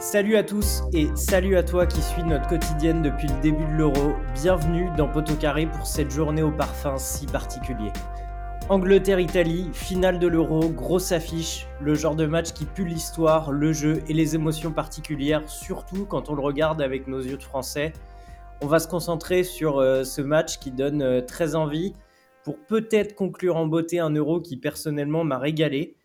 Salut à tous et salut à toi qui suis notre quotidienne depuis le début de l'Euro. Bienvenue dans Poteau Carré pour cette journée au parfum si particulier. Angleterre-Italie, finale de l'Euro, grosse affiche, le genre de match qui pue l'histoire, le jeu et les émotions particulières, surtout quand on le regarde avec nos yeux de français. On va se concentrer sur euh, ce match qui donne euh, très envie pour peut-être conclure en beauté un Euro qui personnellement m'a régalé.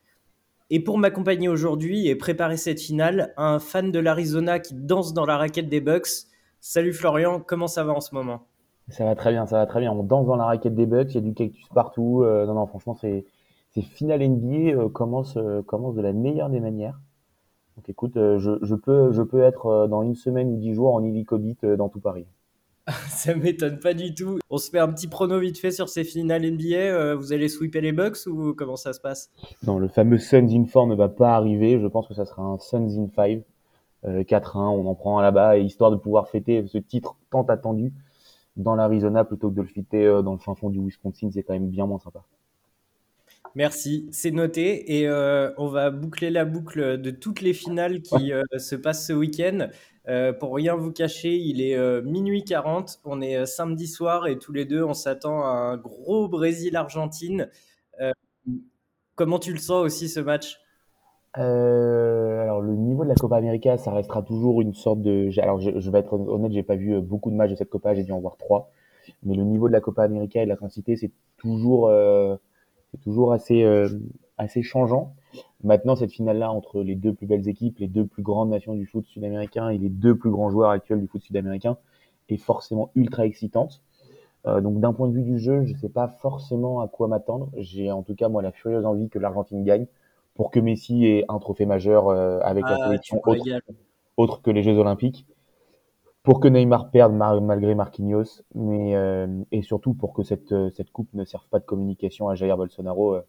Et pour m'accompagner aujourd'hui et préparer cette finale, un fan de l'Arizona qui danse dans la raquette des Bucks. Salut Florian, comment ça va en ce moment? Ça va très bien, ça va très bien. On danse dans la raquette des Bucks, il y a du cactus partout. Euh, non, non, franchement, c'est finale NBA euh, commence, euh, commence de la meilleure des manières. Donc écoute, je, je, peux, je peux être dans une semaine ou dix jours en hélicobit dans tout Paris. ça m'étonne pas du tout. On se fait un petit prono vite fait sur ces finales NBA. Euh, vous allez sweeper les Bucks ou comment ça se passe? Non, le fameux Suns in 4 ne va pas arriver. Je pense que ça sera un Suns in 5. 4-1, on en prend un là-bas, histoire de pouvoir fêter ce titre tant attendu dans l'Arizona plutôt que de le fêter euh, dans le fin fond du Wisconsin. C'est quand même bien moins sympa. Merci, c'est noté. Et euh, on va boucler la boucle de toutes les finales qui se passent ce week-end. Euh, pour rien vous cacher, il est euh, minuit 40, on est euh, samedi soir et tous les deux, on s'attend à un gros Brésil-Argentine. comment tu le sens aussi ce match? Alors le niveau de la Copa América, ça restera toujours une sorte de. Alors je, vais être honnête, j'ai pas vu beaucoup de matchs de cette Copa, j'ai dû en voir trois. Mais le niveau de la Copa América et de l'intensité, c'est toujours, c'est toujours assez, assez changeant. Maintenant, cette finale-là entre les deux plus belles équipes, les deux plus grandes nations du foot sud-américain et les deux plus grands joueurs actuels du foot sud-américain est forcément ultra excitante. Euh, donc d'un point de vue du jeu, je ne sais pas forcément à quoi m'attendre. J'ai en tout cas moi la furieuse envie que l'Argentine gagne pour que Messi ait un trophée majeur euh, avec la ah, sélection autre, que les Jeux Olympiques, pour que Neymar perde malgré Marquinhos, mais euh, et surtout pour que cette cette coupe ne serve pas de communication à Jair Bolsonaro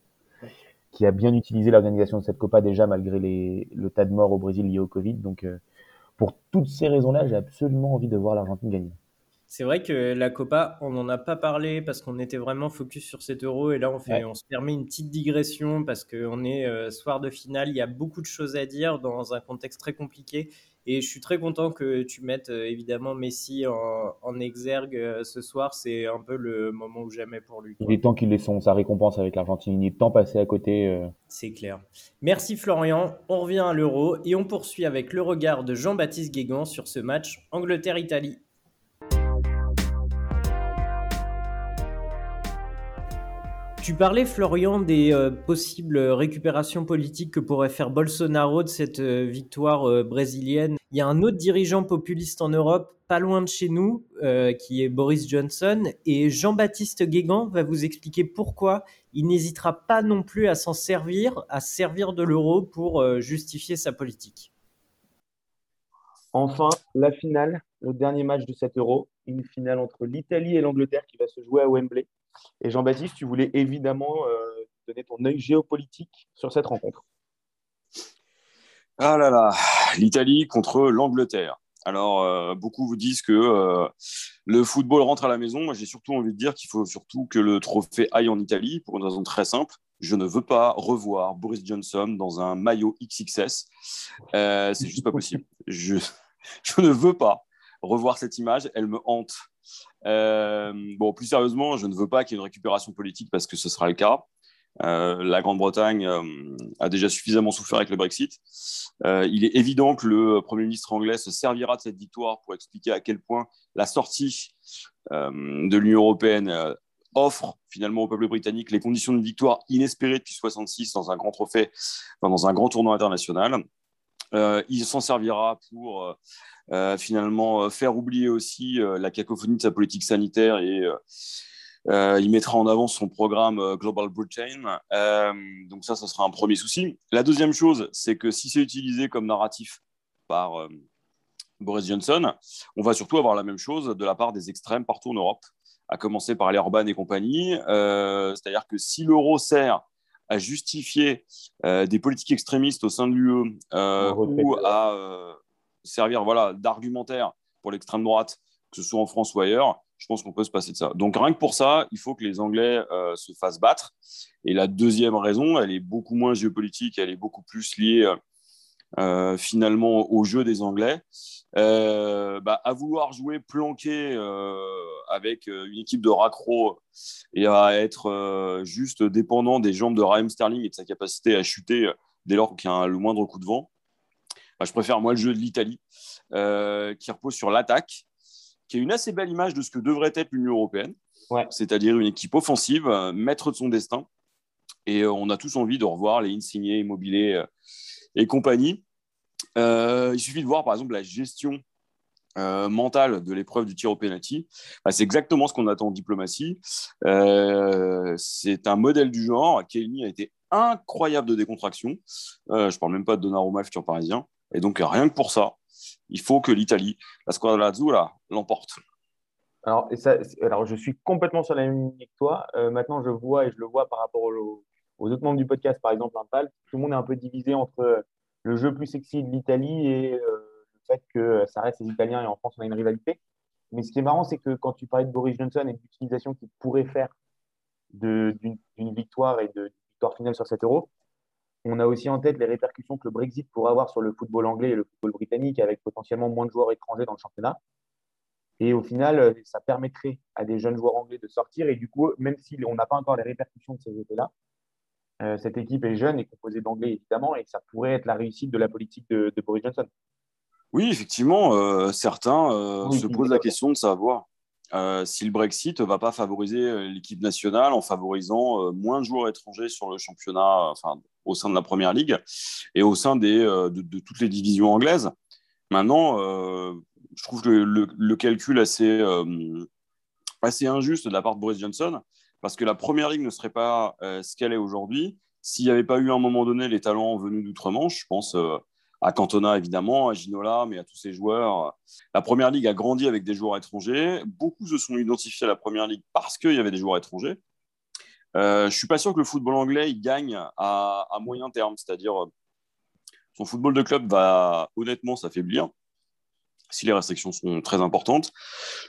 qui a bien utilisé l'organisation de cette Copa déjà malgré les, le tas de morts au Brésil lié au Covid. Donc, euh, pour toutes ces raisons-là, j'ai absolument envie de voir l'Argentine gagner. C'est vrai que la Copa, on n'en a pas parlé parce qu'on était vraiment focus sur cet euro et là on, fait, on se permet une petite digression parce qu'on est euh, soir de finale, il y a beaucoup de choses à dire dans un contexte très compliqué et je suis très content que tu mettes euh, évidemment Messi en, exergue euh, ce soir. C'est un peu le moment ou jamais pour lui. Il est temps qu'il ait son, sa récompense avec l'Argentine. Il est temps passé à côté. Euh. C'est clair. Merci Florian. On revient à l'Euro et on poursuit avec le regard de Jean-Baptiste Guégan sur ce match Angleterre-Italie. Tu parlais, Florian, des euh, possibles récupérations politiques que pourrait faire Bolsonaro de cette euh, victoire euh, brésilienne. Il y a un autre dirigeant populiste en Europe, pas loin de chez nous, qui est Boris Johnson. Et Jean-Baptiste Guégan va vous expliquer pourquoi il n'hésitera pas non plus à s'en servir, à servir de l'euro pour justifier sa politique. Enfin, la finale, le dernier match de cet euro, une finale entre l'Italie et l'Angleterre qui va se jouer à Wembley. Et Jean-Baptiste, tu voulais évidemment euh, donner ton œil géopolitique sur cette rencontre. Ah là là, l'Italie contre l'Angleterre. Alors, euh, beaucoup vous disent que euh, le football rentre à la maison. Moi, j'ai surtout envie de dire qu'il faut surtout que le trophée aille en Italie pour une raison très simple. Je ne veux pas revoir Boris Johnson dans un maillot XXS. c'est juste pas possible. Je, je ne veux pas revoir cette image. Elle me hante. Euh, bon, plus sérieusement, je ne veux pas qu'il y ait une récupération politique parce que ce sera le cas. Euh, la Grande-Bretagne euh, a déjà suffisamment souffert avec le Brexit. il est évident que le Premier ministre anglais se servira de cette victoire pour expliquer à quel point la sortie de l'Union européenne offre finalement au peuple britannique les conditions de victoire inespérées depuis 66 dans un grand trophée, dans un grand tournoi international. il s'en servira pour finalement euh, faire oublier aussi euh, la cacophonie de sa politique sanitaire et il mettra en avant son programme Global Britain. donc ça, ça sera un premier souci. La deuxième chose, c'est que si c'est utilisé comme narratif par Boris Johnson, on va surtout avoir la même chose de la part des extrêmes partout en Europe, à commencer par les Orban et compagnie. C'est-à-dire que si l'euro sert à justifier des politiques extrémistes au sein de l'UE ou à servir voilà, d'argumentaire pour l'extrême droite, que ce soit en France ou ailleurs, je pense qu'on peut se passer de ça. Donc rien que pour ça, il faut que les Anglais euh, se fassent battre. Et la deuxième raison, elle est beaucoup moins géopolitique, elle est beaucoup plus liée finalement au jeu des Anglais. Bah, à vouloir jouer planqué avec une équipe de raccro et à être juste dépendant des jambes de Raheem Sterling et de sa capacité à chuter dès lors qu'il y a le moindre coup de vent, je préfère moi le jeu de l'Italie qui repose sur l'attaque, qui est une assez belle image de ce que devrait être l'Union européenne, c'est-à-dire une équipe offensive, maître de son destin. Et on a tous envie de revoir les Insigne, Immobilier et compagnie. il suffit de voir par exemple la gestion euh, mentale de l'épreuve du tir au penalty, bah, c'est exactement ce qu'on attend en diplomatie. Euh, c'est un modèle du genre. Kelly a été incroyable de décontraction. Euh, je ne parle même pas de Donnarumma, futur parisien. Et donc, rien que pour ça, il faut que l'Italie, la squadra là, l'emporte. Alors, alors, je suis complètement sur la même ligne que toi. maintenant, je vois et je le vois par rapport aux, autres membres du podcast, par exemple, Impal, tout le monde est un peu divisé entre le jeu plus sexy de l'Italie et fait que ça reste les Italiens et en France, on a une rivalité. Mais ce qui est marrant, c'est que quand tu parlais de Boris Johnson et de l'utilisation qu'il pourrait faire d'une victoire et de victoire finale sur 7 euros, on a aussi en tête les répercussions que le Brexit pourrait avoir sur le football anglais et le football britannique, avec potentiellement moins de joueurs étrangers dans le championnat. Et au final, ça permettrait à des jeunes joueurs anglais de sortir. Et du coup, même si on n'a pas encore les répercussions de ces effets-là, euh, cette équipe est jeune et composée d'anglais, évidemment, et ça pourrait être la réussite de la politique de Boris Johnson. Oui, effectivement, euh, certains euh, se posent la question de savoir euh, si le Brexit ne va pas favoriser l'équipe nationale en favorisant moins de joueurs étrangers sur le championnat, enfin, au sein de la Première Ligue et au sein des, de, toutes les divisions anglaises. Maintenant, je trouve le, le calcul assez, assez injuste de la part de Boris Johnson, parce que la Première Ligue ne serait pas ce qu'elle est aujourd'hui s'il n'y avait pas eu à un moment donné les talents venus d'outre-Manche. Je pense à Cantona évidemment, à Ginola, mais à tous ces joueurs. La Première Ligue a grandi avec des joueurs étrangers. Beaucoup se sont identifiés à la Première Ligue parce qu'il y avait des joueurs étrangers. Euh, je ne suis pas sûr que le football anglais il gagne à, moyen terme, c'est-à-dire son football de club va honnêtement s'affaiblir si les restrictions sont très importantes.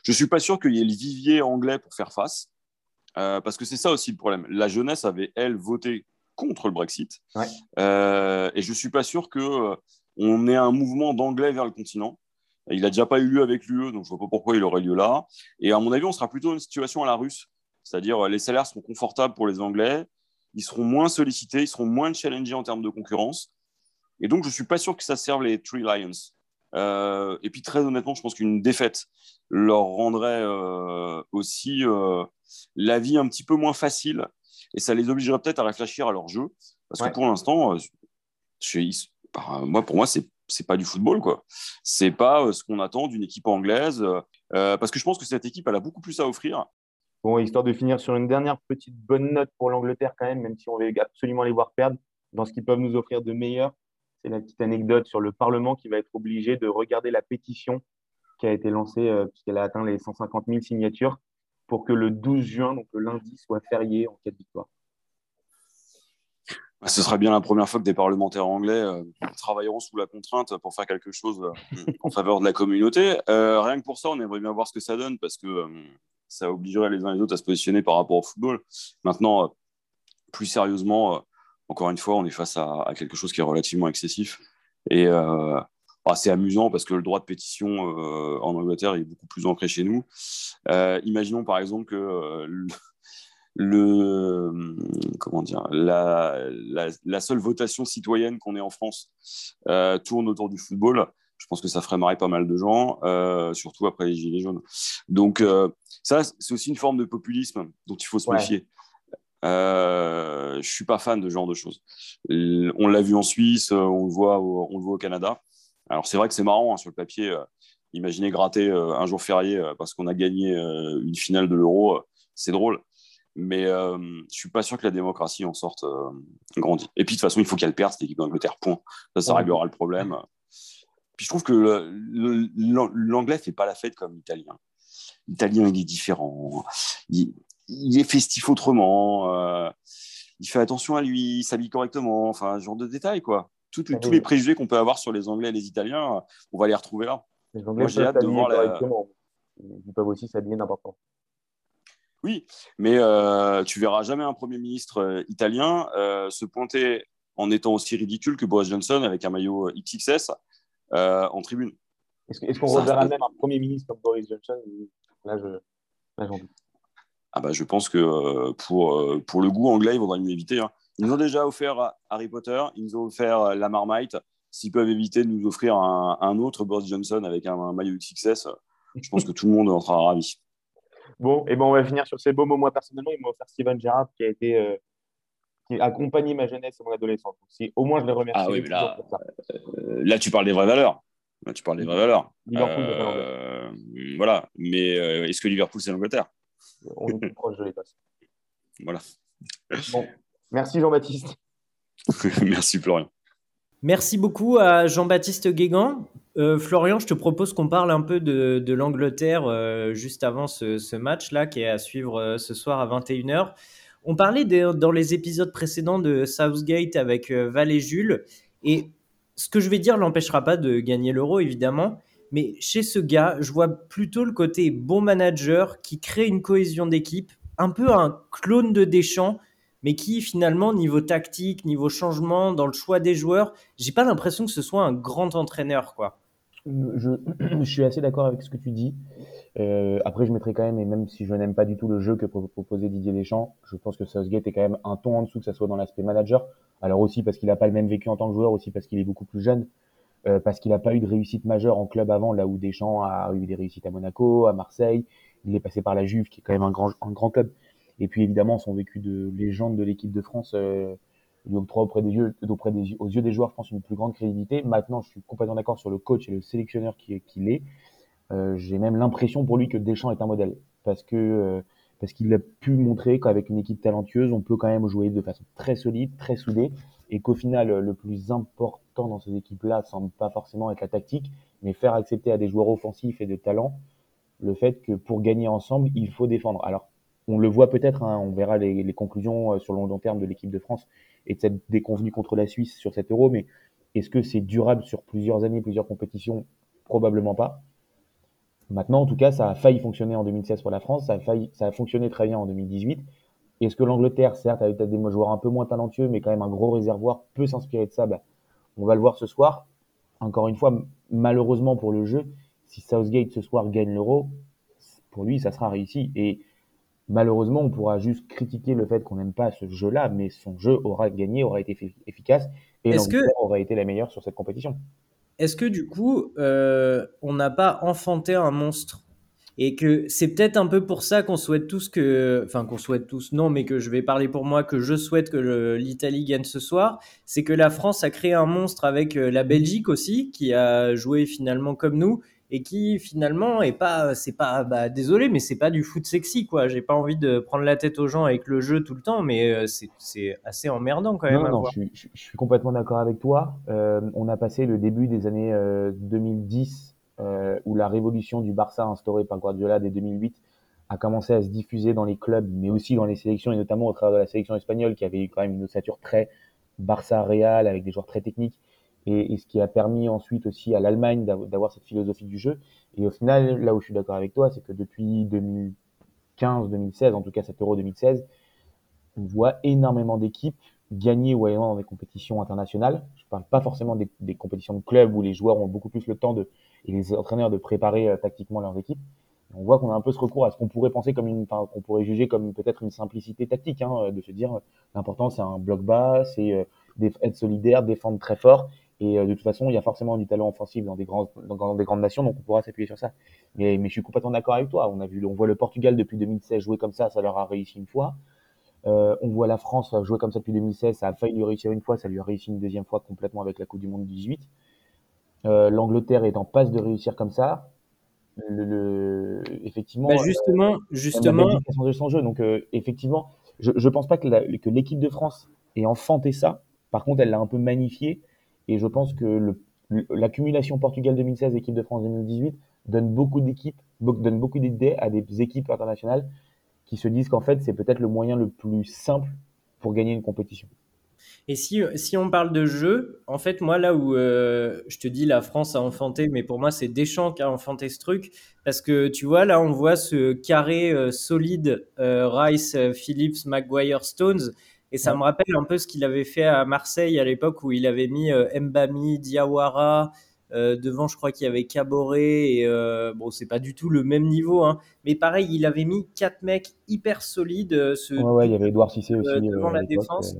Je ne suis pas sûr qu'il y ait le vivier anglais pour faire face, euh, parce que c'est ça aussi le problème. La jeunesse avait, elle, voté contre le Brexit. Euh, et je ne suis pas sûr que on est un mouvement d'anglais vers le continent. Il n'a déjà pas eu lieu avec l'UE, donc je ne vois pas pourquoi il aurait lieu là. Et à mon avis, on sera plutôt dans une situation à la russe, c'est-à-dire les salaires seront confortables pour les Anglais, ils seront moins sollicités, ils seront moins challengés en termes de concurrence. Et donc, je ne suis pas sûr que ça serve les Three Lions. Euh, et puis, très honnêtement, je pense qu'une défaite leur rendrait euh, aussi euh, la vie un petit peu moins facile et ça les obligerait peut-être à réfléchir à leur jeu. Parce que pour l'instant, moi, pour moi, c'est c'est pas du football quoi. C'est pas euh, ce qu'on attend d'une équipe anglaise euh, parce que je pense que cette équipe elle a beaucoup plus à offrir. Bon, histoire de finir sur une dernière petite bonne note pour l'Angleterre quand même, même si on veut absolument les voir perdre dans ce qu'ils peuvent nous offrir de meilleur. C'est la petite anecdote sur le Parlement qui va être obligé de regarder la pétition qui a été lancée euh, puisqu'elle a atteint les 150 000 signatures pour que le 12 juin, donc le lundi, soit férié en cas de victoire. Bah, ce sera bien la première fois que des parlementaires anglais euh, travailleront sous la contrainte pour faire quelque chose euh, en faveur de la communauté. Euh, rien que pour ça, on aimerait bien voir ce que ça donne parce que ça obligerait les uns et les autres à se positionner par rapport au football. Maintenant, plus sérieusement, encore une fois, on est face à, quelque chose qui est relativement excessif. Et bah, c'est amusant parce que le droit de pétition en Angleterre est beaucoup plus ancré chez nous. imaginons par exemple que le comment dire la, la, seule votation citoyenne qu'on ait en France euh, tourne autour du football. Je pense que ça ferait marrer pas mal de gens, euh, surtout après les gilets jaunes. Donc euh, ça, c'est aussi une forme de populisme dont il faut se méfier. Euh, je suis pas fan de ce genre de choses. On l'a vu en Suisse, on le voit au, on le voit au Canada. Alors c'est vrai que c'est marrant hein, sur le papier. imaginez gratter un jour férié parce qu'on a gagné une finale de l'Euro, c'est drôle. Mais euh, je ne suis pas sûr que la démocratie en sorte euh, grandie. Et puis de toute façon, il faut qu'elle perde cette équipe d'Angleterre, point. Ça, ça réglera le problème. Puis je trouve que l'anglais ne fait pas la fête comme l'italien. L'italien, il est différent. Il, est festif autrement. Euh, il fait attention à lui, il s'habille correctement. Enfin, ce genre de détails, quoi. tous les préjugés qu'on peut avoir sur les Anglais et les Italiens, on va les retrouver là. Les Anglais j'ai hâte de voir la... Ils peuvent aussi s'habiller n'importe quoi. Oui, mais euh, tu verras jamais un Premier ministre euh, italien euh, se pointer en étant aussi ridicule que Boris Johnson avec un maillot XXS en tribune. Est-ce qu'on reverra même un Premier ministre comme Boris Johnson? Là, je, j'en doute. Ah bah, je pense que pour, pour le goût anglais, il vaudra mieux éviter. Hein. Ils nous ont déjà offert Harry Potter, ils nous ont offert la Marmite. S'ils peuvent éviter de nous offrir un, autre Boris Johnson avec un, maillot XXS, je pense que tout le monde en sera ravi. Bon, et ben on va finir sur ces beaux mots. Moi, personnellement, il m'a offert Steven Gerrard qui a été. Euh, qui a accompagné ma jeunesse et mon adolescence. si au moins je les remercie. Ah oui, mais là, euh, là, tu parles des vraies valeurs. Là, tu parles des vraies valeurs. Euh, voilà. Mais est-ce que Liverpool, c'est l'Angleterre? On est plus proche de l'Écosse. Voilà. Bon. Merci Jean-Baptiste. Merci Florian. Merci beaucoup à Jean-Baptiste Guégan. Euh, Florian, je te propose qu'on parle un peu de, l'Angleterre euh, juste avant ce, match-là qui est à suivre euh, ce soir à 21h. On parlait dans les épisodes précédents de Southgate avec Val et Jules. Et ce que je vais dire l'empêchera pas de gagner l'euro, évidemment. Mais chez ce gars, je vois plutôt le côté bon manager qui crée une cohésion d'équipe, un peu un clone de Deschamps mais qui finalement, niveau tactique, niveau changement, dans le choix des joueurs, j'ai pas l'impression que ce soit un grand entraîneur, quoi. Je, suis assez d'accord avec ce que tu dis. Euh, après, je mettrai quand même, et même si je n'aime pas du tout le jeu que proposait Didier Deschamps, je pense que Southgate est quand même un ton en dessous, que ça soit dans l'aspect manager. Alors aussi parce qu'il n'a pas le même vécu en tant que joueur, aussi parce qu'il est beaucoup plus jeune, euh, parce qu'il n'a pas eu de réussite majeure en club avant, là où Deschamps a eu des réussites à Monaco, à Marseille. Il est passé par la Juve, qui est quand même un grand club. Et puis évidemment, son vécu de légende de l'équipe de France euh, lui octroie auprès des yeux, auprès des, aux yeux des joueurs, je pense, une plus grande crédibilité. Maintenant, je suis complètement d'accord sur le coach et le sélectionneur qu'il qui est. Euh, J'ai même l'impression pour lui que Deschamps est un modèle, parce que euh, parce qu'il a pu montrer qu'avec une équipe talentueuse, on peut quand même jouer de façon très solide, très soudée, et qu'au final, le plus important dans ces équipes-là semble pas forcément être la tactique, mais faire accepter à des joueurs offensifs et de talent le fait que pour gagner ensemble, il faut défendre. Alors on le voit peut-être, hein, on verra les, conclusions euh, sur le long terme de l'équipe de France et de cette déconvenue contre la Suisse sur cet euro, mais est-ce que c'est durable sur plusieurs années, plusieurs compétitions? Probablement pas. Maintenant, en tout cas, ça a failli fonctionner en 2016 pour la France, ça a, failli, ça a fonctionné très bien en 2018. Est-ce que l'Angleterre, certes, avec des joueurs un peu moins talentueux, mais quand même un gros réservoir, peut s'inspirer de ça? Bah, On va le voir ce soir. Encore une fois, malheureusement pour le jeu, si Southgate ce soir gagne l'euro, pour lui, ça sera réussi. Et Malheureusement, on pourra juste critiquer le fait qu'on n'aime pas ce jeu-là, mais son jeu aura gagné, aura été efficace, et l'Angleterre que... aura été la meilleure sur cette compétition. Est-ce que du coup, euh, on n'a pas enfanté un monstre? Et que c'est peut-être un peu pour ça qu'on souhaite tous que, enfin qu'on souhaite tous, non, mais que je vais parler pour moi, que je souhaite que l'Italie gagne ce soir, c'est que la France a créé un monstre avec euh, la Belgique aussi, qui a joué finalement comme nous, et qui finalement est pas, c'est pas, bah, désolé, mais c'est pas du foot sexy quoi. J'ai pas envie de prendre la tête aux gens avec le jeu tout le temps, mais euh, c'est assez emmerdant quand même. Non, non, je, je, je, suis complètement d'accord avec toi. Euh, on a passé le début des années 2010 euh, où la révolution du Barça instaurée par Guardiola dès 2008 a commencé à se diffuser dans les clubs, mais aussi dans les sélections et notamment au travers de la sélection espagnole qui avait eu quand même une ossature très Barça-Real avec des joueurs très techniques et, et, ce qui a permis ensuite aussi à l'Allemagne d'avoir cette philosophie du jeu. Et au final, là où je suis d'accord avec toi, c'est que depuis 2015-2016, en tout cas cet Euro 2016, on voit énormément d'équipes gagner ou aller dans des compétitions internationales. Je parle pas forcément des, des, compétitions de club où les joueurs ont beaucoup plus le temps de, et les entraîneurs de préparer euh, tactiquement leurs équipes. On voit qu'on a un peu ce recours à ce qu'on pourrait penser comme une, qu'on pourrait juger comme peut-être une simplicité tactique, hein, de se dire l'important c'est un bloc bas, c'est euh, être solidaire, défendre très fort et euh, de toute façon, il y a forcément du talent offensif dans des, grands, dans des grandes nations, donc on pourra s'appuyer sur ça. Mais, mais je suis complètement d'accord avec toi. On a vu, on voit le Portugal depuis 2016 jouer comme ça, ça leur a réussi une fois. Euh, on voit la France jouer comme ça depuis 2016, ça a failli lui réussir une fois, ça lui a réussi une deuxième fois complètement avec la Coupe du Monde 18. Euh, L'Angleterre est en passe de réussir comme ça. Le, le effectivement, bah justement, euh, justement, de son jeu. Donc effectivement, je, je pense pas que l'équipe de France ait enfanté ça. Par contre, elle l'a un peu magnifié et je pense que l'accumulation Portugal 2016, équipe de France 2018 donne beaucoup d'équipes, donne beaucoup d'idées à des équipes internationales qui se disent qu'en fait, c'est peut-être le moyen le plus simple pour gagner une compétition. Et si, si on parle de jeu, en fait, moi, là où euh, je te dis la France a enfanté, mais pour moi, c'est Deschamps qui a enfanté ce truc. Parce que tu vois, là, on voit ce carré euh, solide euh, Rice, Phillips, Maguire, Stones. Et ça me rappelle un peu ce qu'il avait fait à Marseille à l'époque où il avait mis Mbami, Diawara, devant, je crois qu'il y avait Caboret. Et bon, c'est pas du tout le même niveau, hein, mais pareil, il avait mis quatre mecs hyper solides. Ce, ouais, il y avait Edouard Cissé aussi devant la défense.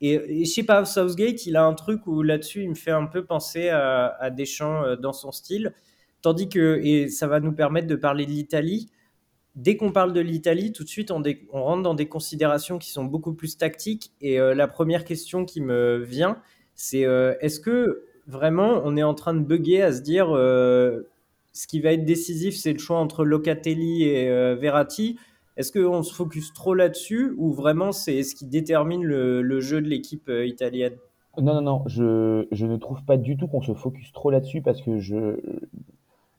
Et, je sais pas, Southgate, il a un truc où là-dessus, il me fait un peu penser à, à Deschamps euh, dans son style. Tandis que, et ça va nous permettre de parler de l'Italie, dès qu'on parle de l'Italie, tout de suite, on, rentre dans des considérations qui sont beaucoup plus tactiques. Et euh, la première question qui me vient, c'est euh, est-ce que vraiment on est en train de bugger à se dire ce qui va être décisif, c'est le choix entre Locatelli et Verratti? Est-ce qu'on se focus trop là-dessus ou vraiment c'est ce qui détermine le, jeu de l'équipe euh, italienne? Non, non, non, je, ne trouve pas du tout qu'on se focus trop là-dessus parce que je.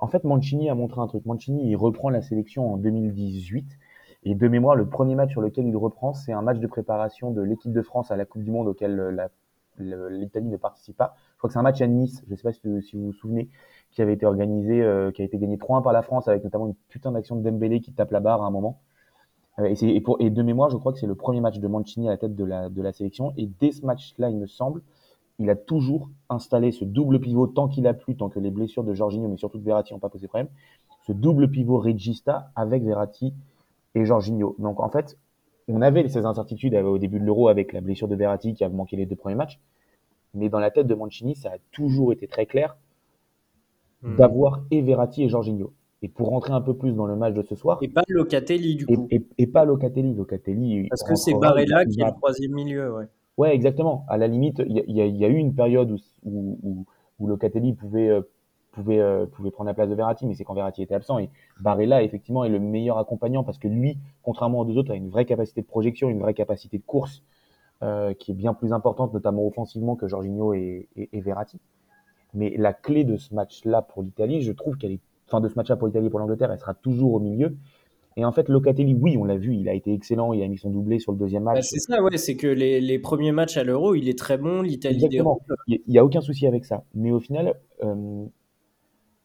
En fait, Mancini a montré un truc. Mancini, il reprend la sélection en 2018. Et de mémoire, le premier match sur lequel il reprend, c'est un match de préparation de l'équipe de France à la Coupe du Monde auquel l'Italie ne participe pas. Je crois que c'est un match à Nice, je ne sais pas si, vous vous souvenez, qui avait été organisé, euh, qui a été gagné 3-1 par la France avec notamment une putain d'action de Dembélé qui tape la barre à un moment. Euh, et de mémoire, je crois que c'est le premier match de Mancini à la tête de la, de la sélection. Et dès ce match-là, il me semble, il a toujours installé ce double pivot tant qu'il a plu, tant que les blessures de Jorginho, mais surtout de Verratti n'ont pas posé problème. Ce double pivot Regista avec Verratti et Jorginho. Donc en fait, on avait ces incertitudes au début de l'Euro avec la blessure de Verratti qui a manqué les deux premiers matchs. Mais dans la tête de Mancini, ça a toujours été très clair hmm. d'avoir et Verratti et Jorginho. Et pour rentrer un peu plus dans le match de ce soir. Et pas Locatelli, du coup. Et, pas Locatelli. Locatelli. Parce que c'est Barella qui est le troisième milieu, ouais. Ouais, exactement. À la limite, il y, y, a eu une période où, où, où Locatelli pouvait, euh, pouvait, euh, pouvait prendre la place de Verratti, mais c'est quand Verratti était absent. Et Barella, effectivement, est le meilleur accompagnant parce que lui, contrairement aux deux autres, a une vraie capacité de projection, une vraie capacité de course euh, qui est bien plus importante, notamment offensivement, que Jorginho et, et, et Verratti. Mais la clé de ce match-là pour l'Italie, je trouve qu'elle est fin de ce match-là pour l'Italie et pour l'Angleterre, elle sera toujours au milieu. Et en fait, Locatelli, oui, on l'a vu, il a été excellent, il a mis son doublé sur le deuxième match. Bah, c'est ça, ouais, c'est que les, premiers matchs à l'Euro, il est très bon, l'Italie Il n'y a aucun souci avec ça. Mais au final, euh,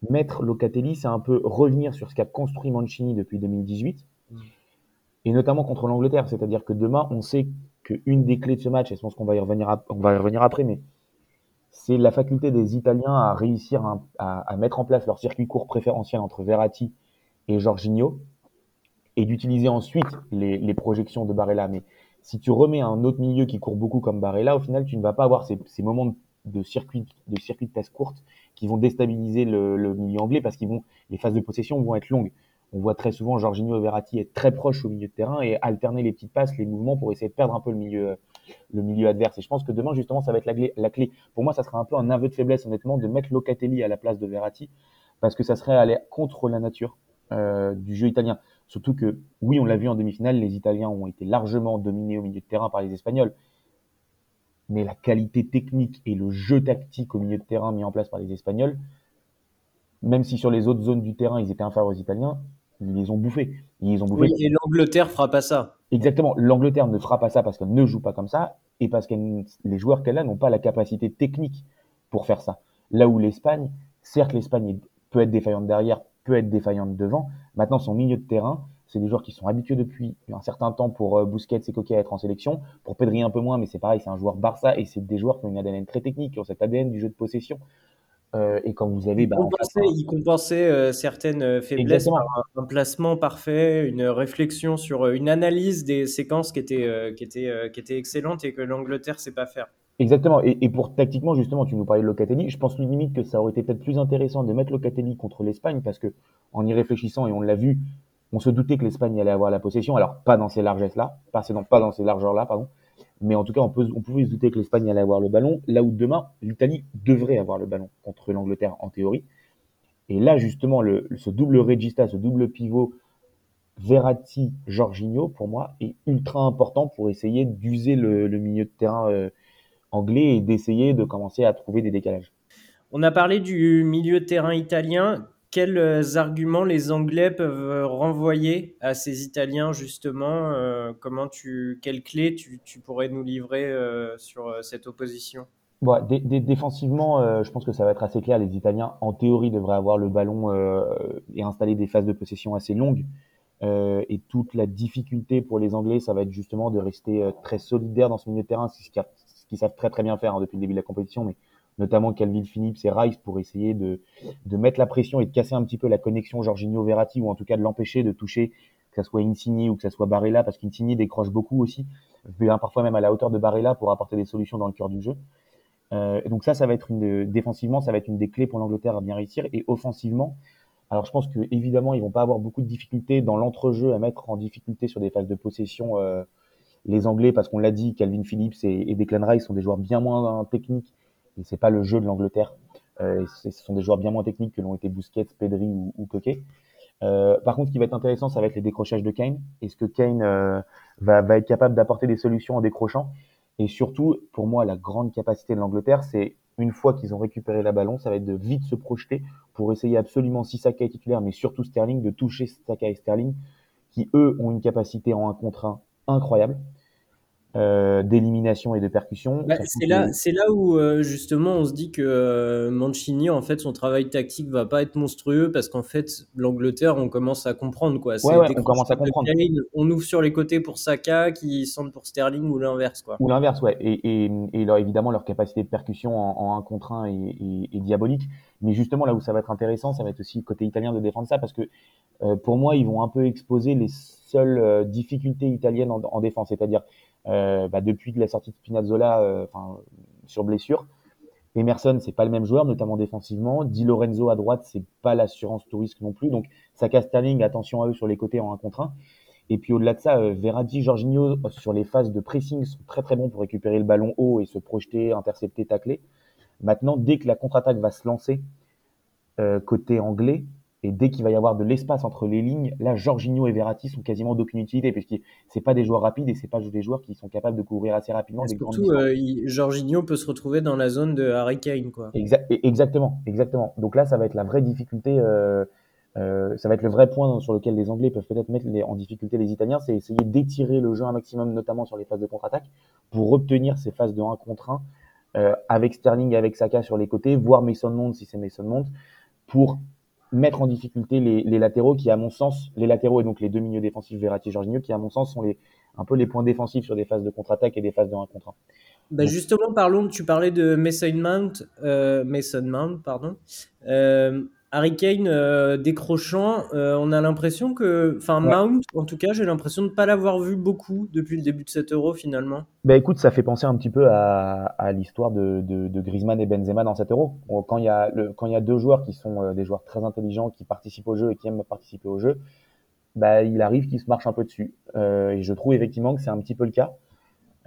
mettre Locatelli, c'est un peu revenir sur ce qu'a construit Mancini depuis 2018, et notamment contre l'Angleterre. C'est-à-dire que demain, on sait qu'une des clés de ce match, et je pense qu'on va y revenir, on va y revenir après, mais c'est la faculté des Italiens à réussir à, mettre en place leur circuit court préférentiel entre Verratti et Jorginho et d'utiliser ensuite les, projections de Barella. Mais si tu remets un autre milieu qui court beaucoup comme Barella, au final, tu ne vas pas avoir ces, moments de, circuit de circuit de passe courte qui vont déstabiliser le, le milieu anglais parce qu'ils vont les phases de possession vont être longues. On voit très souvent Jorginho et Verratti être très proches au milieu de terrain et alterner les petites passes, les mouvements pour essayer de perdre un peu le milieu, le milieu adverse. Et je pense que demain, justement, ça va être la clé. Pour moi, ça sera un peu un aveu de faiblesse, honnêtement, de mettre Locatelli à la place de Verratti, parce que ça serait aller contre la nature euh, du jeu italien. Surtout que, oui, on l'a vu en demi-finale, les Italiens ont été largement dominés au milieu de terrain par les Espagnols. Mais la qualité technique et le jeu tactique au milieu de terrain mis en place par les Espagnols, même si sur les autres zones du terrain, ils étaient inférieurs aux Italiens, ils les ont bouffés. Ils ont bouffé. Oui, et l'Angleterre fera pas ça. Exactement. L'Angleterre ne fera pas ça parce qu'elle ne joue pas comme ça et parce que les joueurs qu'elle a n'ont pas la capacité technique pour faire ça. Là où l'Espagne, certes, l'Espagne peut être défaillante derrière, peut être défaillante devant. Maintenant, son milieu de terrain, c'est des joueurs qui sont habitués depuis un certain temps pour euh, Busquets et Coquet à être en sélection. Pour Pedri un peu moins, mais c'est pareil, c'est un joueur Barça et c'est des joueurs qui ont une ADN très technique, qui ont cet ADN du jeu de possession. Euh, et quand vous avez. Il bah, compensait, euh, certaines euh, faiblesses par un, placement parfait, une réflexion sur une analyse des séquences qui était, qui était, qui était excellente et que l'Angleterre sait pas faire. Exactement. Et, pour tactiquement, justement, tu nous parlais de Locatelli. Je pense limite que ça aurait été peut-être plus intéressant de mettre Locatelli contre l'Espagne parce que, en y réfléchissant, et on l'a vu, on se doutait que l'Espagne allait avoir la possession. Alors, pas dans ces largesses-là, pas, pas dans ces largeurs-là, pardon. Mais en tout cas, on, peut, on pouvait se douter que l'Espagne allait avoir le ballon, là où demain, l'Italie devrait avoir le ballon contre l'Angleterre en théorie. Et là, justement, le, ce double regista, ce double pivot Verratti, Jorginho, pour moi, est ultra important pour essayer d'user le, milieu de terrain euh, anglais et d'essayer de commencer à trouver des décalages. On a parlé du milieu de terrain italien quels euh, arguments les Anglais peuvent euh, renvoyer à ces Italiens justement euh, Comment tu, quelles clés tu, pourrais nous livrer sur cette opposition? Défensivement, je pense que ça va être assez clair. Les Italiens, en théorie, devraient avoir le ballon et installer des phases de possession assez longues. et toute la difficulté pour les Anglais, ça va être justement de rester très solidaire dans ce milieu de terrain, c'est ce qu'ils savent très très bien faire hein, depuis le début de la compétition, mais notamment Calvin Phillips et Rice pour essayer de, de mettre la pression et de casser un petit peu la connexion Jorginho-Verratti ou en tout cas de l'empêcher de toucher que ce soit Insigne ou que ce soit Barella parce qu'Insigne décroche beaucoup aussi, parfois même à la hauteur de Barella pour apporter des solutions dans le cœur du jeu. Euh, donc ça, ça va être une défensivement, ça va être une des clés pour l'Angleterre à bien réussir et offensivement. Alors je pense que évidemment ils vont pas avoir beaucoup de difficultés dans l'entrejeu à mettre en difficulté sur des phases de possession euh, les Anglais parce qu'on l'a dit, Calvin Phillips et, et Declan Rice sont des joueurs bien moins techniques et c'est pas le jeu de l'Angleterre. Euh, ce sont des joueurs bien moins techniques que l'ont été Busquets, Pedri ou, ou Coquet. Euh, par contre, ce qui va être intéressant, ça va être les décrochages de Kane. Est-ce que Kane euh, va, va, être capable d'apporter des solutions en décrochant? Et surtout, pour moi, la grande capacité de l'Angleterre, c'est une fois qu'ils ont récupéré la ballon, ça va être de vite se projeter pour essayer absolument, si Saka est titulaire, mais surtout Sterling, de toucher Saka et Sterling, qui eux ont une capacité en un contre un incroyable. Euh, d'élimination et de percussion. Bah, c'est là, où euh, justement on se dit que euh, Mancini, en fait, son travail tactique va pas être monstrueux parce qu'en fait, l'Angleterre, on commence à comprendre quoi. Ouais, ouais, on commence à comprendre. on ouvre sur les côtés pour Saka, qui centre pour Sterling ou l'inverse quoi. Ou l'inverse, ouais. Et, et, et leur, évidemment, leur capacité de percussion en, en un contre un est, est, diabolique. Mais justement, là où ça va être intéressant, ça va être aussi côté italien de défendre ça parce que pour moi, ils vont un peu exposer les seules difficultés italiennes en, en défense, c'est-à-dire euh, bah, depuis la sortie de Spinazzola euh, sur blessure. Emerson, c'est pas le même joueur, notamment défensivement. Di Lorenzo à droite, c'est pas l'assurance touriste non plus. Donc, Saka Sterling, attention à eux sur les côtés en 1 contre 1. Et puis au-delà de ça, euh, Verratti, Jorginho sur les phases de pressing sont très très bons pour récupérer le ballon haut et se projeter, intercepter, tacler. Maintenant, dès que la contre-attaque va se lancer euh, côté anglais, et dès qu'il va y avoir de l'espace entre les lignes, là, Jorginho et Verratti sont quasiment d'aucune utilité, puisque c'est pas des joueurs rapides et c'est pas des joueurs qui sont capables de couvrir assez rapidement des surtout, euh, Jorginho peut se retrouver dans la zone de Harry Kane, quoi. exactement, exactement. Donc là, ça va être la vraie difficulté. Euh, euh, ça va être le vrai point sur lequel les Anglais peuvent peut-être mettre en difficulté les Italiens, c'est essayer d'étirer le jeu un maximum, notamment sur les phases de contre-attaque, pour obtenir ces phases de 1 contre 1 euh, avec Sterling, avec Saka sur les côtés, voire Mason Mount si c'est Mason Mount, pour mettre en difficulté les, les, latéraux qui, à mon sens, les latéraux et donc les deux milieux défensifs, Verratti et Jorginho, qui, à mon sens, sont les, un peu les points défensifs sur des phases de contre-attaque et des phases de 1 contre 1. Bah justement, parlons, tu parlais de Mason Mount, euh, Mason Mount pardon. Euh, Harry Kane euh, décrochant, euh, on a l'impression que, enfin Mount, en tout cas, j'ai l'impression de ne pas l'avoir vu beaucoup depuis le début de cet Euro finalement. Bah écoute, ça fait penser un petit peu à, à l'histoire de, de, de, Griezmann et Benzema dans cet Euro. Quand il y a le, quand il y a deux joueurs qui sont euh, des joueurs très intelligents, qui participent au jeu et qui aiment participer au jeu, bah il arrive qu'ils se marchent un peu dessus. et je trouve effectivement que c'est un petit peu le cas.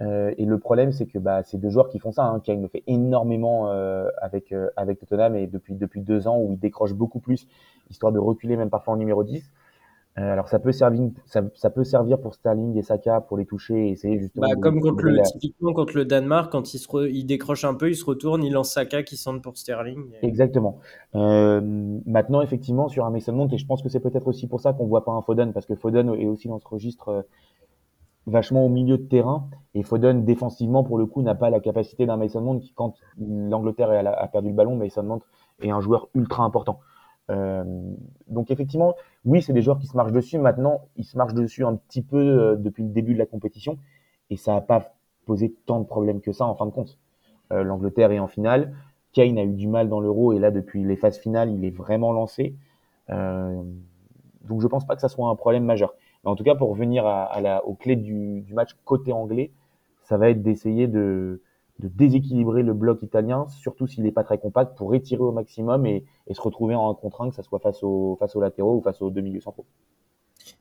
Euh, et le problème, c'est que bah, c'est deux joueurs qui font ça. Hein. Kane le fait énormément euh, avec euh, avec Tottenham et depuis depuis deux ans où il décroche beaucoup plus, histoire de reculer même parfois en numéro 10. Euh, alors ça peut servir ça, ça, peut servir pour Sterling et Saka pour les toucher et essayer justement. Bah, comme contre le, typiquement contre le Danemark, quand il se il décroche un peu, il se retourne, il lance Saka qui centre pour Sterling. Exactement. Euh, maintenant effectivement sur un Mason Mount et je pense que c'est peut-être aussi pour ça qu'on voit pas un Foden parce que Foden est aussi dans ce registre vachement au milieu de terrain. Et Foden, défensivement, pour le coup, n'a pas la capacité d'un Mason Mount qui, quand l'Angleterre a, perdu le ballon, Mason Mount est un joueur ultra important. Euh, donc effectivement, oui, c'est des joueurs qui se marchent dessus. Maintenant, ils se marchent dessus un petit peu euh, depuis le début de la compétition. Et ça n'a pas posé tant de problèmes que ça en fin de compte. Euh, L'Angleterre est en finale. Kane a eu du mal dans l'euro et là, depuis les phases finales, il est vraiment lancé. Donc je pense pas que ça soit un problème majeur. Mais en tout cas, pour revenir à, à aux clés du, match côté anglais, ça va être d'essayer de, déséquilibrer le bloc italien, surtout s'il n'est pas très compact, pour étirer au maximum et, se retrouver en contre 1, que ce soit face, au, face aux latéraux ou face aux deux milieux centraux.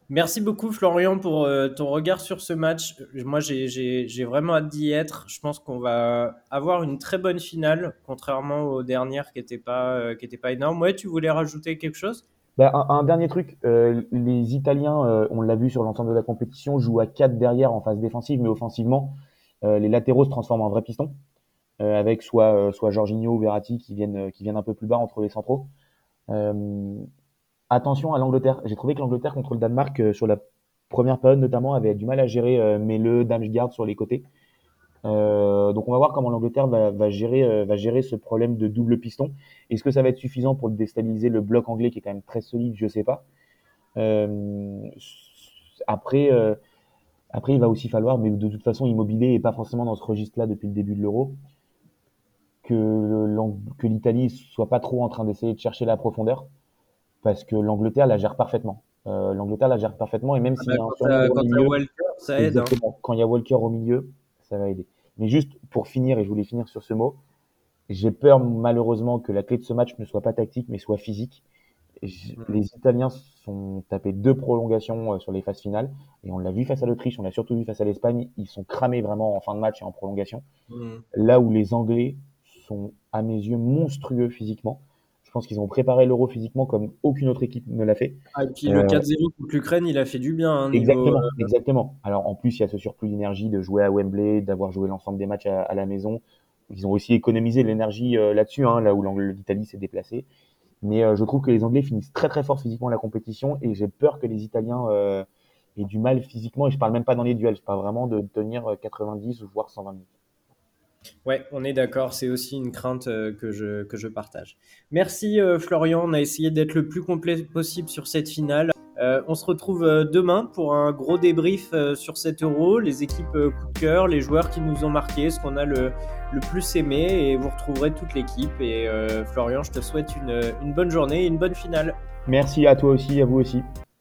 Merci beaucoup Florian pour euh, ton regard sur ce match. Moi j'ai vraiment hâte d'y être. Je pense qu'on va avoir une très bonne finale, contrairement aux dernières qui n'étaient pas, euh, pas énormes. Ouais, tu voulais rajouter quelque chose? Bah, un, dernier truc, euh, les Italiens, euh, on l'a vu sur l'ensemble de la compétition, jouent à 4 derrière en phase défensive, mais offensivement, euh, les latéraux se transforment en vrais pistons, avec soit, soit Jorginho ou Verratti qui viennent, qui viennent un peu plus bas entre les centraux. attention à l'Angleterre. J'ai trouvé que l'Angleterre contre le Danemark, sur la première période notamment, avait du mal à gérer Mele, Damsgaard sur les côtés. Euh, donc on va voir comment l'Angleterre va, va, gérer, euh, va gérer ce problème de double piston. Est-ce que ça va être suffisant pour déstabiliser le bloc anglais qui est quand même très solide? Je sais pas. après, après, il va aussi falloir, mais de toute façon, Immobilier et pas forcément dans ce registre-là depuis le début de l'Euro, que, que l'Italie soit pas trop en train d'essayer de chercher la profondeur, parce que l'Angleterre la gère parfaitement. Euh, L'Angleterre la gère parfaitement, et même ah s'il y a un. Hein. Quand il y a Walker au milieu, ça va aider. Mais juste pour finir, et je voulais finir sur ce mot, j'ai peur malheureusement que la clé de ce match ne soit pas tactique, mais soit physique. Mm. Les Italiens sont tapés deux prolongations euh, sur les phases finales, et on l'a vu face à l'Autriche, on l'a surtout vu face à l'Espagne, ils sont cramés vraiment en fin de match et en prolongation. Mm. Là où les Anglais sont, à mes yeux, monstrueux physiquement. Je pense qu'ils ont préparé l'Euro physiquement comme aucune autre équipe ne l'a fait. Ah, et puis le 4-0 euh, contre l'Ukraine, il a fait du bien. Hein, exactement, euh, exactement. Alors en plus, il y a ce surplus d'énergie de jouer à Wembley, d'avoir joué l'ensemble des matchs à, la maison. Ils ont aussi économisé l'énergie là-dessus, hein, là où l'Italie s'est déplacée. Mais euh, je trouve que les Anglais finissent très très fort physiquement la compétition et j'ai peur que les Italiens euh, aient du mal physiquement. Et je parle même pas dans les duels, je parle vraiment de tenir 90 euh, ou voire 120 minutes. Ouais, on est d'accord, c'est aussi une crainte que je, que je partage. Merci Florian, on a essayé d'être le plus complet possible sur cette finale. Euh, on se retrouve euh, demain pour un gros débrief euh, sur cet euro, les équipes coup de cœur, les joueurs qui nous ont marqué, ce qu'on a le, plus aimé et vous retrouverez toute l'équipe. Et Florian, je te souhaite une, une bonne journée et une bonne finale. Merci à toi aussi, à vous aussi.